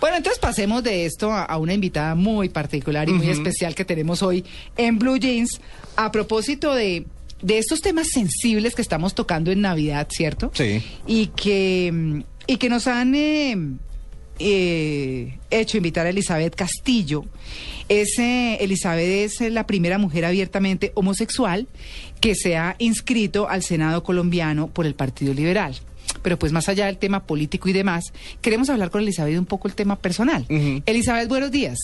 Bueno, entonces pasemos de esto a, a una invitada muy particular y muy especial que tenemos hoy en Blue Jeans a propósito de, de estos temas sensibles que estamos tocando en Navidad, ¿cierto? Sí. Y que, y que nos han eh, eh, hecho invitar a Elizabeth Castillo. Es, eh, Elizabeth es eh, la primera mujer abiertamente homosexual que se ha inscrito al Senado colombiano por el Partido Liberal. Pero pues más allá del tema político y demás, queremos hablar con Elizabeth un poco el tema personal. Elizabeth, buenos días.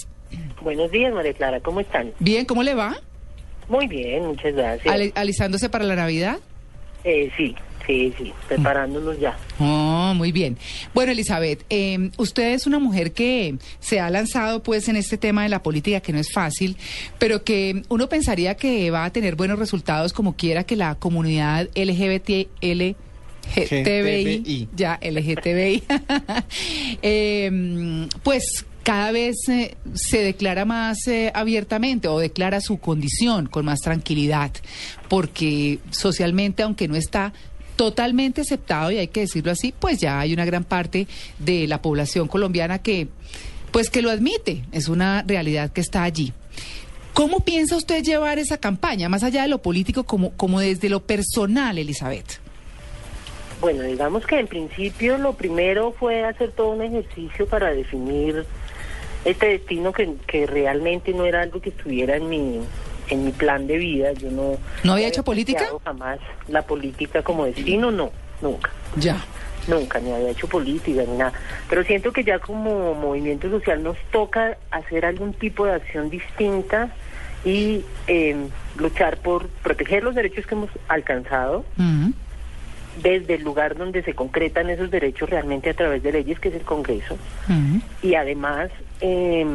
Buenos días, María Clara, ¿cómo están? Bien, ¿cómo le va? Muy bien, muchas gracias. Ale- ¿Alisándose para la Navidad? Eh, sí, sí, sí, preparándonos ya. Oh, muy bien. Bueno, Elizabeth, eh, usted es una mujer que se ha lanzado pues en este tema de la política que no es fácil, pero que uno pensaría que va a tener buenos resultados como quiera que la comunidad LGBT, LGTBI, GTBI. ya LGTBI, eh, pues cada vez eh, se declara más eh, abiertamente o declara su condición con más tranquilidad, porque socialmente, aunque no está totalmente aceptado, y hay que decirlo así, pues ya hay una gran parte de la población colombiana que, pues que lo admite, es una realidad que está allí. ¿Cómo piensa usted llevar esa campaña, más allá de lo político, como, como desde lo personal, Elizabeth? Bueno, digamos que en principio lo primero fue hacer todo un ejercicio para definir este destino que, que realmente no era algo que estuviera en mi en mi plan de vida. Yo no ¿No había hecho política? jamás la política como destino, no, nunca. Ya. Nunca, ni había hecho política ni nada. Pero siento que ya como movimiento social nos toca hacer algún tipo de acción distinta y eh, luchar por proteger los derechos que hemos alcanzado Ujú. Desde el lugar donde se concretan esos derechos realmente a través de leyes, que es el Congreso. Y además eh,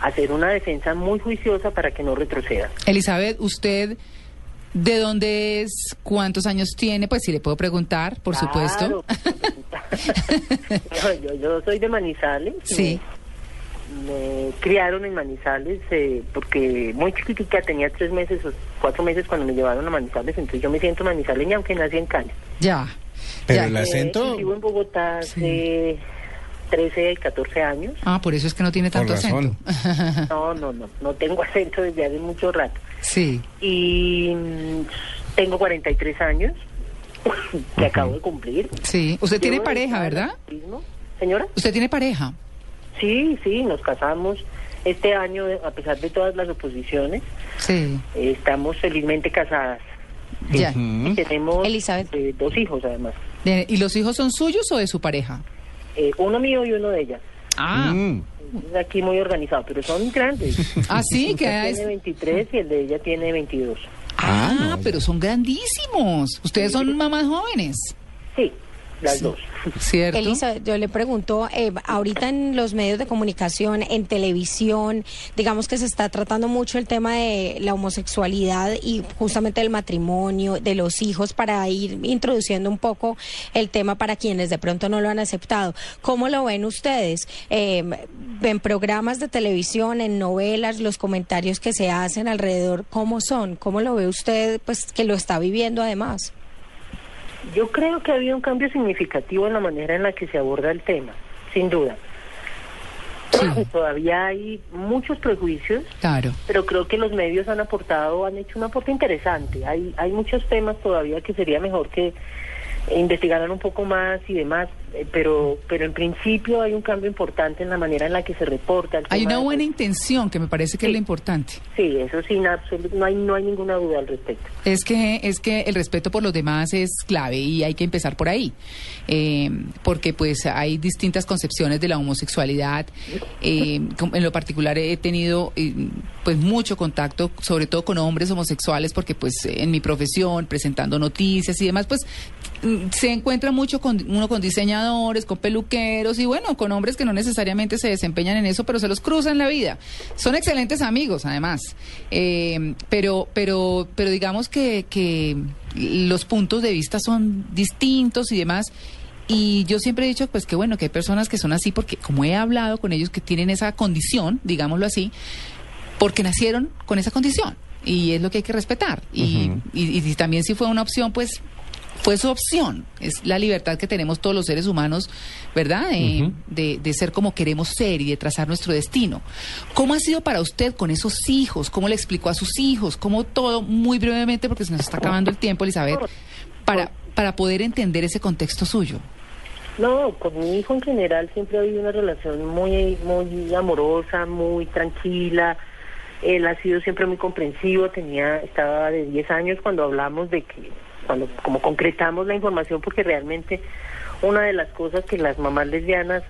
hacer una defensa muy juiciosa para que no retroceda. Elizabeth, ¿usted de dónde es? ¿Cuántos años tiene? Pues si le puedo preguntar, por supuesto. Yo, yo soy de Manizales. Sí. Me criaron en Manizales eh, porque muy chiquitica, tenía tres meses o cuatro meses cuando me llevaron a Manizales, entonces yo me siento manizaleña aunque nací en Cali. Ya. Pero ya. el Eh, acento. y vivo en Bogotá hace 13 y 14 años. Ah, por eso es que no tiene tanto acento. No, no, no, no tengo acento desde hace mucho rato. Sí. Y mm, tengo 43 años que acabo de cumplir. Sí. Usted tiene pareja, ¿verdad? Señora, Usted tiene pareja. Sí, sí, nos casamos este año, a pesar de todas las oposiciones, Sí. eh, estamos felizmente casadas. Ya. Y tenemos Elizabeth. eh, dos hijos además, De- ¿Y los hijos son suyos o de su pareja? Eh, uno mío y uno de ella. Ah. Mm. Es aquí muy organizado, pero son grandes. Ah, sí, que es... tiene 23 y el de ella tiene 22. Ah, Ah, no, pero son grandísimos. Ustedes son mamás jóvenes, Sí, las dos. ¿cierto? Elizabeth, yo le pregunto, eh, ahorita en los medios de comunicación, en televisión, digamos que se está tratando mucho el tema de la homosexualidad y justamente del matrimonio, de los hijos, para ir introduciendo un poco el tema para quienes de pronto no lo han aceptado. ¿Cómo lo ven ustedes? Eh, ¿Ven programas de televisión, en novelas, los comentarios que se hacen alrededor, cómo son? ¿Cómo lo ve usted, pues, que lo está viviendo además? Yo creo que ha habido un cambio significativo en la manera en la que se aborda el tema, sin duda. Todavía hay muchos prejuicios, Claro. pero creo que los medios han aportado, han hecho un aporte interesante. Hay, hay muchos temas todavía que sería mejor que investigaran un poco más y demás, pero pero en principio hay un cambio importante en la manera en la que se reporta. el Hay una de- buena intención que me parece que es Sí. lo importante. Sí, eso absoluto, no hay no hay ninguna duda al respecto. Es que, es que el respeto por los demás es clave y hay que empezar por ahí, Eh, porque pues hay distintas concepciones de la homosexualidad. Eh, en lo particular he tenido eh, pues mucho contacto, sobre todo con hombres homosexuales, porque pues en mi profesión, presentando noticias y demás, pues mm, se encuentra mucho con uno con diseñadores con peluqueros y bueno, con hombres que no necesariamente se desempeñan en eso, pero se los cruzan en la vida. Son excelentes amigos, además. Eh, pero, pero, pero digamos que, que los puntos de vista son distintos y demás. Y yo siempre he dicho, pues que bueno, que hay personas que son así porque, como he hablado con ellos, que tienen esa condición, digámoslo así, porque nacieron con esa condición. Y es lo que hay que respetar. Y, y, también si fue una opción, pues fue su opción. Es la libertad que tenemos todos los seres humanos, ¿verdad? De, de, ser como queremos ser y de trazar nuestro destino. ¿Cómo ha sido para usted con esos hijos? ¿Cómo le explicó a sus hijos? ¿Cómo todo? Muy brevemente, porque se nos está acabando el tiempo, Elizabeth, para, para poder entender ese contexto suyo. No, con mi hijo en general siempre ha habido una relación muy, muy amorosa, muy tranquila. Él ha sido siempre muy comprensivo, tenía, estaba de 10 años cuando hablamos de que, cuando como concretamos la información, porque realmente una de las cosas que las mamás lesbianas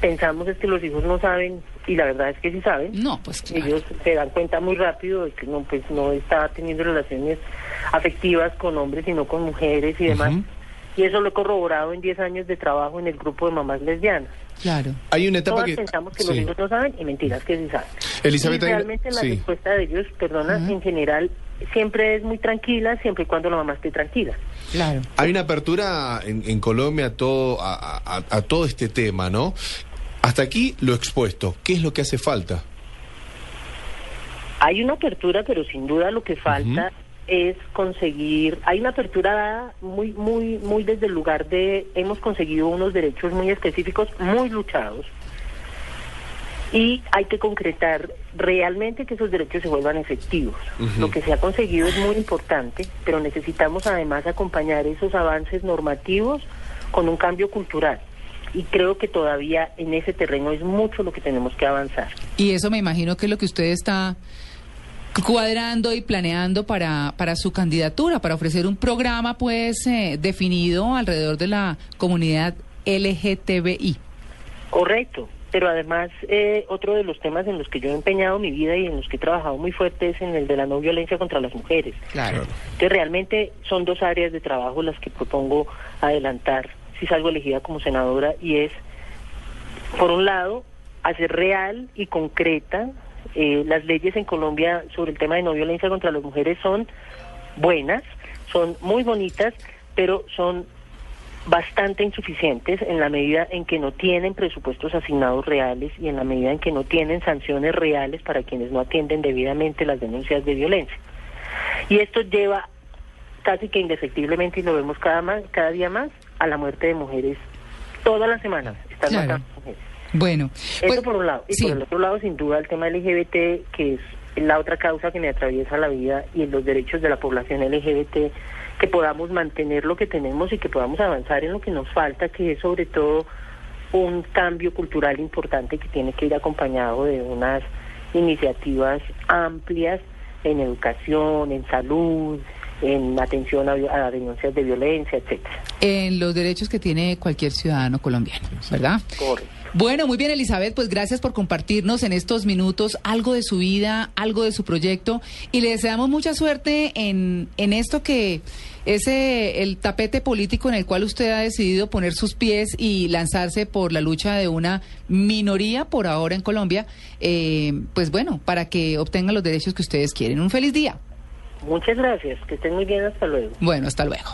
pensamos es que los hijos no saben y la verdad es que sí saben. No, pues claro. Ellos se dan cuenta muy rápido de que no, pues no está teniendo relaciones afectivas con hombres sino con mujeres y demás. Y eso lo he corroborado en 10 años de trabajo en el grupo de mamás lesbianas. Claro. Hay una etapa Todas pensamos que los hijos no saben y mentiras que sí saben. Elizabeth, y realmente la respuesta de ellos, perdona, en general siempre es muy tranquila, siempre y cuando la mamá esté tranquila. Claro. Hay una apertura en, Colombia a todo, a, a todo este tema, ¿no? Hasta aquí lo expuesto. ¿Qué es lo que hace falta? Hay una apertura, pero sin duda lo que falta es conseguir, hay una apertura muy, muy, muy desde el lugar de, hemos conseguido unos derechos muy específicos, muy luchados, y hay que concretar realmente que esos derechos se vuelvan efectivos. Lo que se ha conseguido es muy importante, pero necesitamos además acompañar esos avances normativos con un cambio cultural. Y creo que todavía en ese terreno es mucho lo que tenemos que avanzar. Y eso me imagino que es lo que usted está cuadrando y planeando para, para su candidatura, para ofrecer un programa pues eh, definido alrededor de la comunidad LGTBI. Correcto, pero además eh, otro de los temas en los que yo he empeñado mi vida y en los que he trabajado muy fuerte es en el de la no violencia contra las mujeres. Claro. Que realmente son dos áreas de trabajo las que propongo adelantar si salgo elegida como senadora y es, por un lado, hacer real y concreta eh, las leyes en Colombia sobre el tema de no violencia contra las mujeres son buenas, son muy bonitas, pero son bastante insuficientes en la medida en que no tienen presupuestos asignados reales y en la medida en que no tienen sanciones reales para quienes no atienden debidamente las denuncias de violencia. Y esto lleva casi que indefectiblemente, y lo vemos cada, cada día más, a la muerte de mujeres. Todas las semanas están matando mujeres. Bueno, eso pues, por un lado. Y por el otro lado, sin duda, el tema LGBT, que es la otra causa que me atraviesa la vida y en los derechos de la población LGBT, que podamos mantener lo que tenemos y que podamos avanzar en lo que nos falta, que es sobre todo un cambio cultural importante que tiene que ir acompañado de unas iniciativas amplias en educación, en salud, en atención a, denuncias de violencia, etcétera. En los derechos que tiene cualquier ciudadano colombiano, ¿verdad? Correcto. Bueno, muy bien, Elizabeth, pues gracias por compartirnos en estos minutos algo de su vida, algo de su proyecto y le deseamos mucha suerte en, en esto que es el tapete político en el cual usted ha decidido poner sus pies y lanzarse por la lucha de una minoría por ahora en Colombia, eh, pues bueno, para que obtengan los derechos que ustedes quieren. Un feliz día. Muchas gracias, que estén muy bien, hasta luego. Bueno, hasta luego.